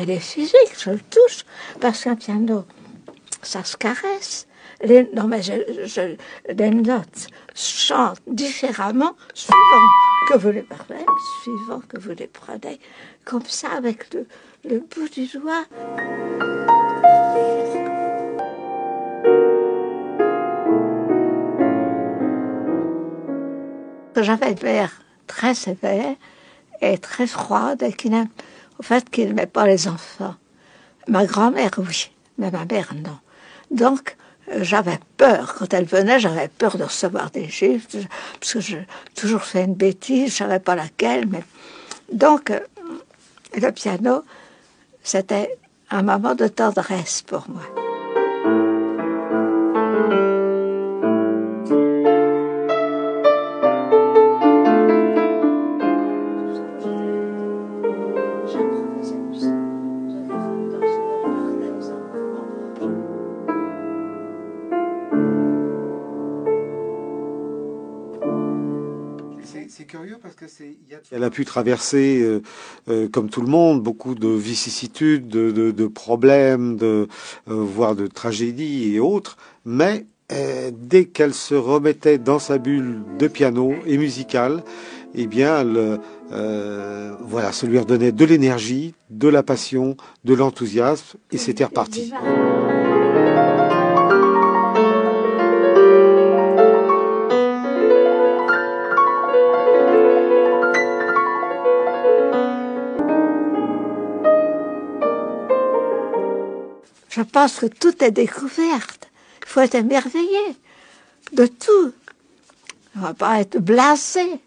il est physique, je le touche, parce qu'un piano, ça se caresse. Les, non, mais je, les notes chantent différemment suivant que vous les parlez, suivant que vous les prenez, comme ça, avec le, le bout du doigt. J'avais une mère très sévère et très froide et qui n'aime, au fait, qui n'aimait pas les enfants. Ma grand-mère, oui, mais ma mère, non. Donc, euh, j'avais peur. Quand elle venait, j'avais peur de recevoir des gifles, parce que j'ai toujours fait une bêtise, je ne savais pas laquelle. Mais... Donc, euh, le piano, c'était un moment de tendresse pour moi. Elle a pu traverser, euh, euh, comme tout le monde, beaucoup de vicissitudes, de, problèmes, de, euh, voire de tragédies et autres, mais dès qu'elle se remettait dans sa bulle de piano et musicale, eh bien, voilà, ça lui redonnait de l'énergie, de la passion, de l'enthousiasme, et c'était reparti. Je pense que tout est découverte. Il faut être émerveillé de tout. On ne va pas être blasé.